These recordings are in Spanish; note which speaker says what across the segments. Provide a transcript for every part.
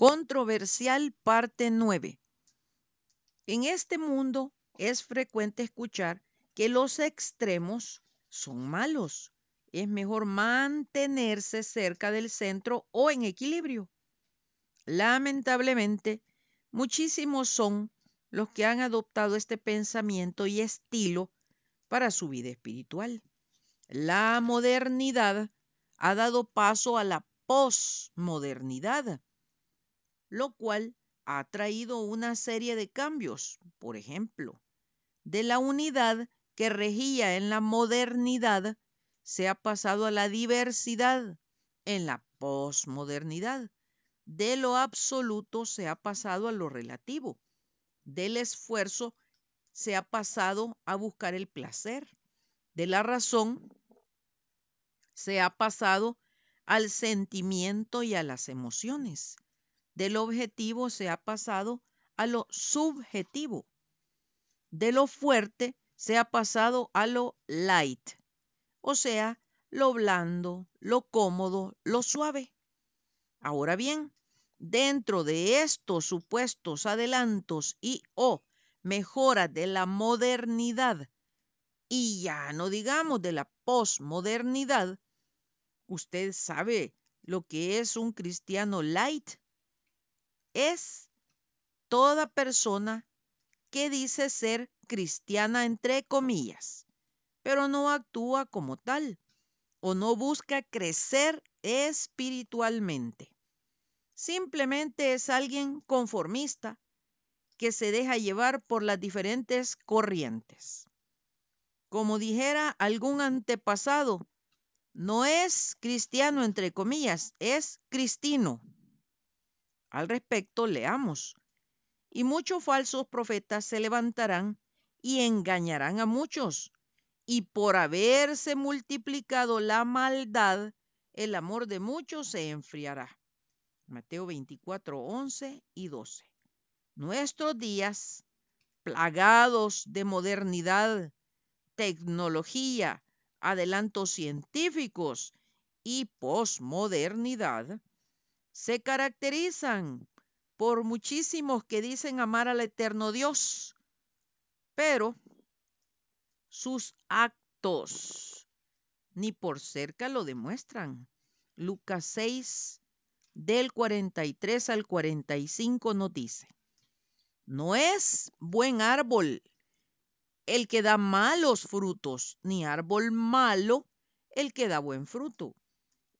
Speaker 1: Controversial parte 9. En este mundo es frecuente escuchar que los extremos son malos. Es mejor mantenerse cerca del centro o en equilibrio. Lamentablemente, muchísimos son los que han adoptado este pensamiento y estilo para su vida espiritual. La modernidad ha dado paso a la posmodernidad lo cual ha traído una serie de cambios. Por ejemplo, de la unidad que regía en la modernidad se ha pasado a la diversidad en la posmodernidad. De lo absoluto se ha pasado a lo relativo. Del esfuerzo se ha pasado a buscar el placer. De la razón se ha pasado al sentimiento y a las emociones. Del objetivo se ha pasado a lo subjetivo. De lo fuerte se ha pasado a lo light, o sea, lo blando, lo cómodo, lo suave. Ahora bien, dentro de estos supuestos adelantos y o mejoras de la modernidad, y ya no digamos de la posmodernidad, usted sabe lo que es un cristiano light es toda persona que dice ser cristiana entre comillas, pero no actúa como tal o no busca crecer espiritualmente. Simplemente es alguien conformista que se deja llevar por las diferentes corrientes. Como dijera algún antepasado, no es cristiano entre comillas, es cristino. Al respecto, leamos. Y muchos falsos profetas se levantarán y engañarán a muchos. Y por haberse multiplicado la maldad, el amor de muchos se enfriará. Mateo 24, 11 y 12. Nuestros días, plagados de modernidad, tecnología, adelantos científicos y posmodernidad, se caracterizan por muchísimos que dicen amar al eterno Dios, pero sus actos ni por cerca lo demuestran. Lucas 6, del 43 al 45 nos dice, no es buen árbol el que da malos frutos, ni árbol malo el que da buen fruto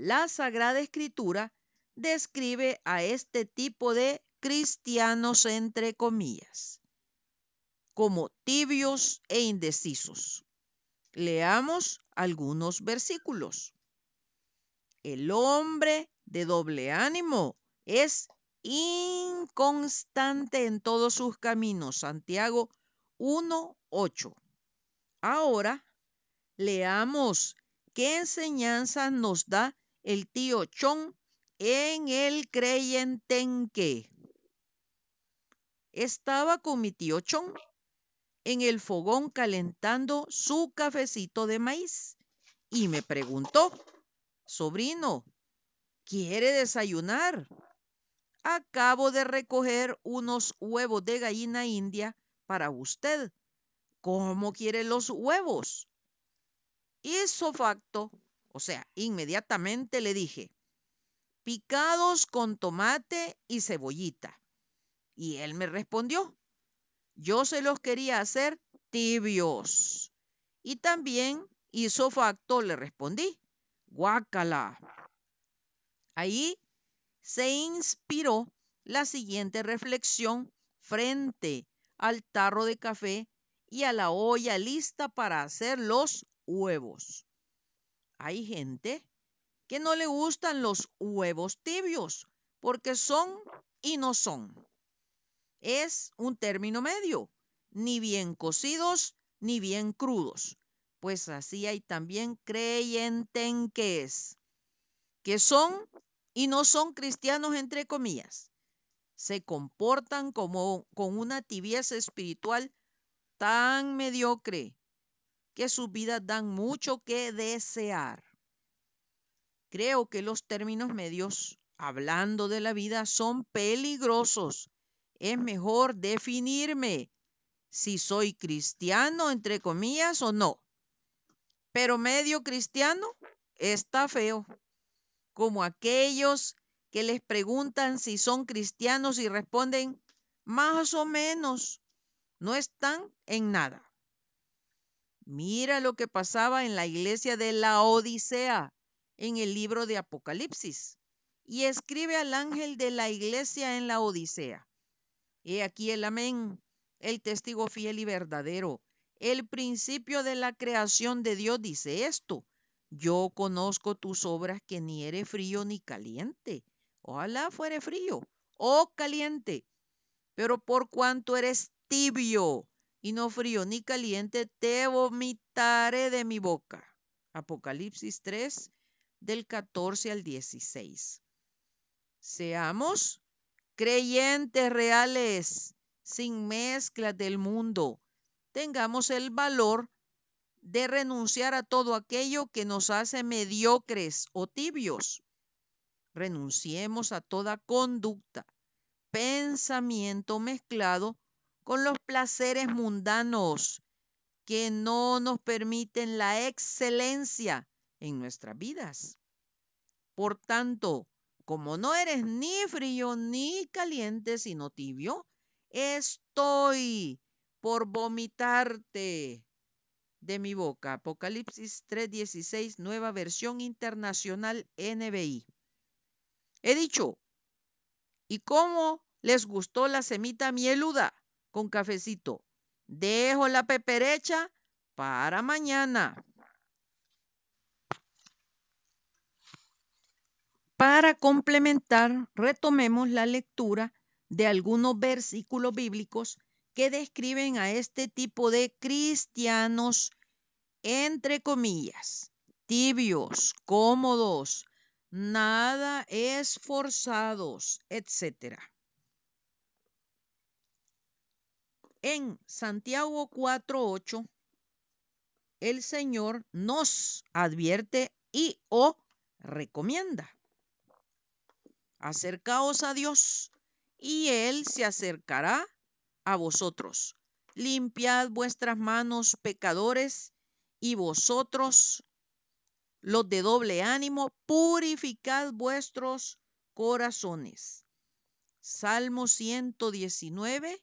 Speaker 1: La Sagrada Escritura describe a este tipo de cristianos, entre comillas, como tibios e indecisos. Leamos algunos versículos. El hombre de doble ánimo es inconstante en todos sus caminos. Santiago 1.8. Ahora leamos qué enseñanza nos da el tío Chon en el Creyentenque. Estaba con mi tío Chon en el fogón calentando su cafecito de maíz y me preguntó, sobrino, ¿quiere desayunar? Acabo de recoger unos huevos de gallina india para usted. ¿Cómo quiere los huevos? Hizo facto o sea, inmediatamente le dije, picados con tomate y cebollita. Y él me respondió, yo se los quería hacer tibios. Y también hizo facto, le respondí, guácala. Ahí se inspiró la siguiente reflexión frente al tarro de café y a la olla lista para hacer los huevos. Hay gente que no le gustan los huevos tibios porque son y no son. Es un término medio, ni bien cocidos ni bien crudos, pues así hay también creyentes que son y no son cristianos entre comillas. Se comportan como con una tibieza espiritual tan mediocre que sus vidas dan mucho que desear. Creo que los términos medios, hablando de la vida, son peligrosos. Es mejor definirme si soy cristiano, entre comillas, o no. Pero medio cristiano está feo, como aquellos que les preguntan si son cristianos y responden más o menos, no están en nada. Mira lo que pasaba en la iglesia de la Odisea en el libro de Apocalipsis y escribe al ángel de la iglesia en la Odisea. He aquí el amén, el testigo fiel y verdadero. El principio de la creación de Dios dice esto. Yo conozco tus obras que ni eres frío ni caliente. Ojalá fuere frío o caliente. Pero por cuanto eres tibio y no frío ni caliente, te vomitaré de mi boca. Apocalipsis 3, del 14 al 16. Seamos creyentes reales, sin mezclas del mundo. Tengamos el valor de renunciar a todo aquello que nos hace mediocres o tibios. Renunciemos a toda conducta, pensamiento mezclado con los placeres mundanos que no nos permiten la excelencia en nuestras vidas. Por tanto, como no eres ni frío ni caliente, sino tibio, estoy por vomitarte de mi boca. Apocalipsis 3:16, nueva versión internacional NBI. He dicho, ¿y cómo les gustó la semita mieluda? Con cafecito. Dejo la peperecha para mañana. Para complementar, retomemos la lectura de algunos versículos bíblicos que describen a este tipo de cristianos, entre comillas, tibios, cómodos, nada esforzados, etcétera. En Santiago 4:8, el Señor nos advierte y o recomienda. Acercaos a Dios y Él se acercará a vosotros. Limpiad vuestras manos, pecadores, y vosotros, los de doble ánimo, purificad vuestros corazones. Salmo 119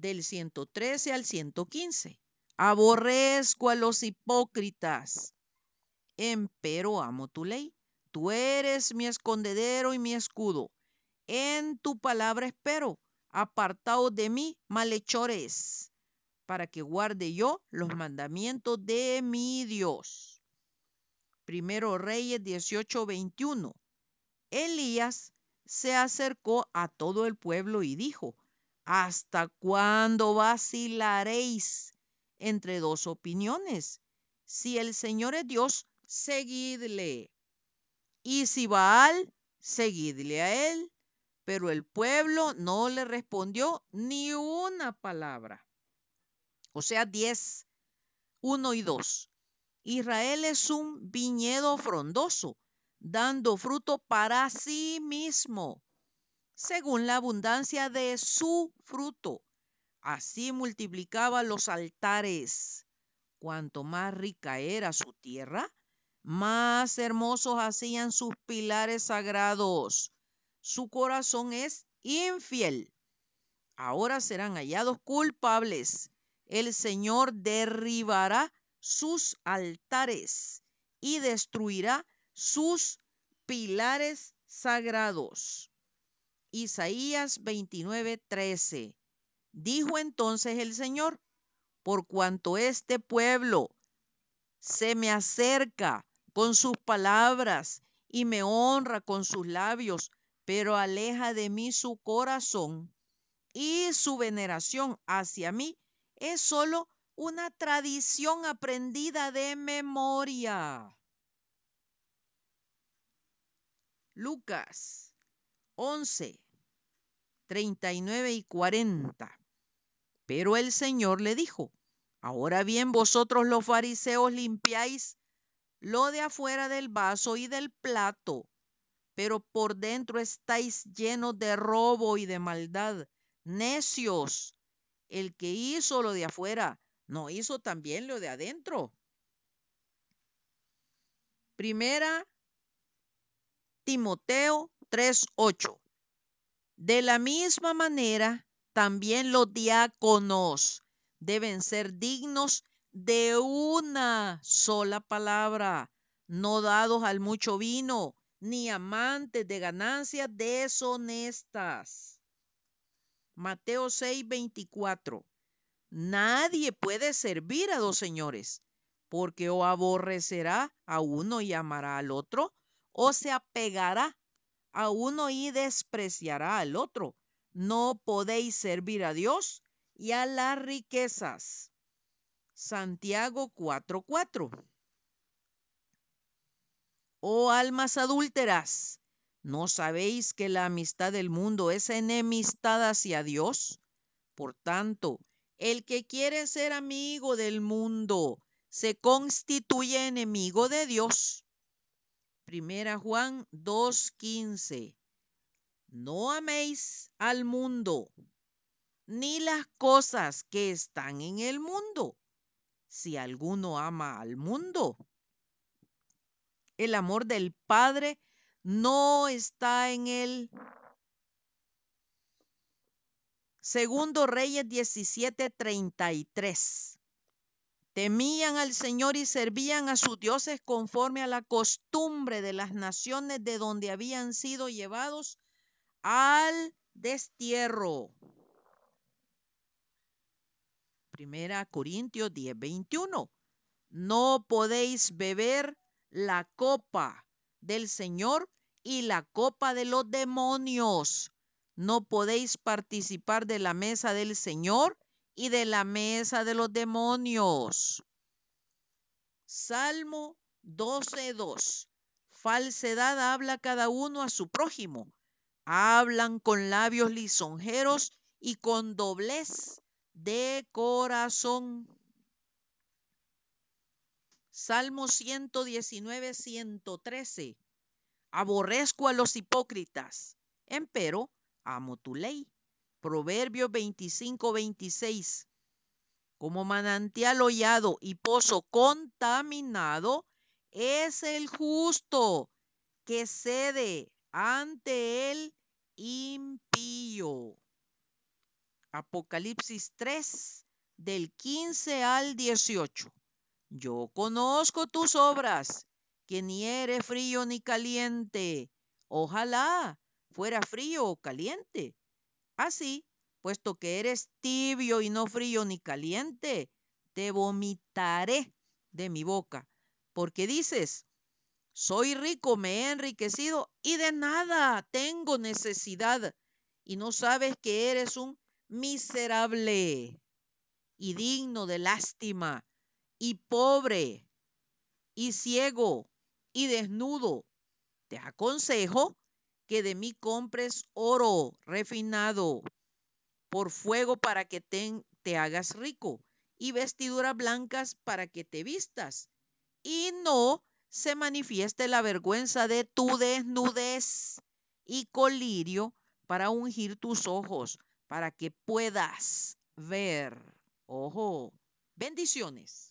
Speaker 1: del 113 al 115. Aborrezco a los hipócritas, empero amo tu ley. Tú eres mi escondedero y mi escudo. En tu palabra espero. Apartaos de mí, malhechores, para que guarde yo los mandamientos de mi Dios. Primero Reyes 18:21. Elías se acercó a todo el pueblo y dijo, ¿Hasta cuándo vacilaréis entre dos opiniones? Si el Señor es Dios, seguidle. Y si Baal, seguidle a él. Pero el pueblo no le respondió ni una palabra. O sea, 10, 1 y 2. Israel es un viñedo frondoso, dando fruto para sí mismo según la abundancia de su fruto. Así multiplicaba los altares. Cuanto más rica era su tierra, más hermosos hacían sus pilares sagrados. Su corazón es infiel. Ahora serán hallados culpables. El Señor derribará sus altares y destruirá sus pilares sagrados. Isaías 29:13. Dijo entonces el Señor, por cuanto este pueblo se me acerca con sus palabras y me honra con sus labios, pero aleja de mí su corazón y su veneración hacia mí es solo una tradición aprendida de memoria. Lucas 11, 39 y 40. Pero el Señor le dijo, ahora bien vosotros los fariseos limpiáis lo de afuera del vaso y del plato, pero por dentro estáis llenos de robo y de maldad. Necios, el que hizo lo de afuera, ¿no hizo también lo de adentro? Primera Timoteo 3:8. De la misma manera, también los diáconos deben ser dignos de una sola palabra, no dados al mucho vino, ni amantes de ganancias deshonestas. Mateo 6:24. Nadie puede servir a dos señores, porque o aborrecerá a uno y amará al otro, o se apegará a uno y despreciará al otro. No podéis servir a Dios y a las riquezas. Santiago 4:4. Oh almas adúlteras, ¿no sabéis que la amistad del mundo es enemistad hacia Dios? Por tanto, el que quiere ser amigo del mundo se constituye enemigo de Dios. Primera Juan 2:15. No améis al mundo, ni las cosas que están en el mundo. Si alguno ama al mundo, el amor del Padre no está en él. Segundo Reyes 17:33. Temían al Señor y servían a sus dioses conforme a la costumbre de las naciones de donde habían sido llevados al destierro. Primera Corintios 10:21. No podéis beber la copa del Señor y la copa de los demonios. No podéis participar de la mesa del Señor y de la mesa de los demonios. Salmo 12.2. Falsedad habla cada uno a su prójimo. Hablan con labios lisonjeros y con doblez de corazón. Salmo 119, 113. Aborrezco a los hipócritas, empero amo tu ley. Proverbios 25, 26. Como manantial hollado y pozo contaminado es el justo que cede ante el impío. Apocalipsis 3, del 15 al 18. Yo conozco tus obras, que ni eres frío ni caliente. Ojalá fuera frío o caliente. Así, puesto que eres tibio y no frío ni caliente, te vomitaré de mi boca, porque dices, soy rico, me he enriquecido y de nada tengo necesidad, y no sabes que eres un miserable y digno de lástima, y pobre, y ciego, y desnudo. Te aconsejo que de mí compres oro refinado por fuego para que te, hagas rico y vestiduras blancas para que te vistas y no se manifieste la vergüenza de tu desnudez y colirio para ungir tus ojos, para que puedas ver. Ojo, bendiciones.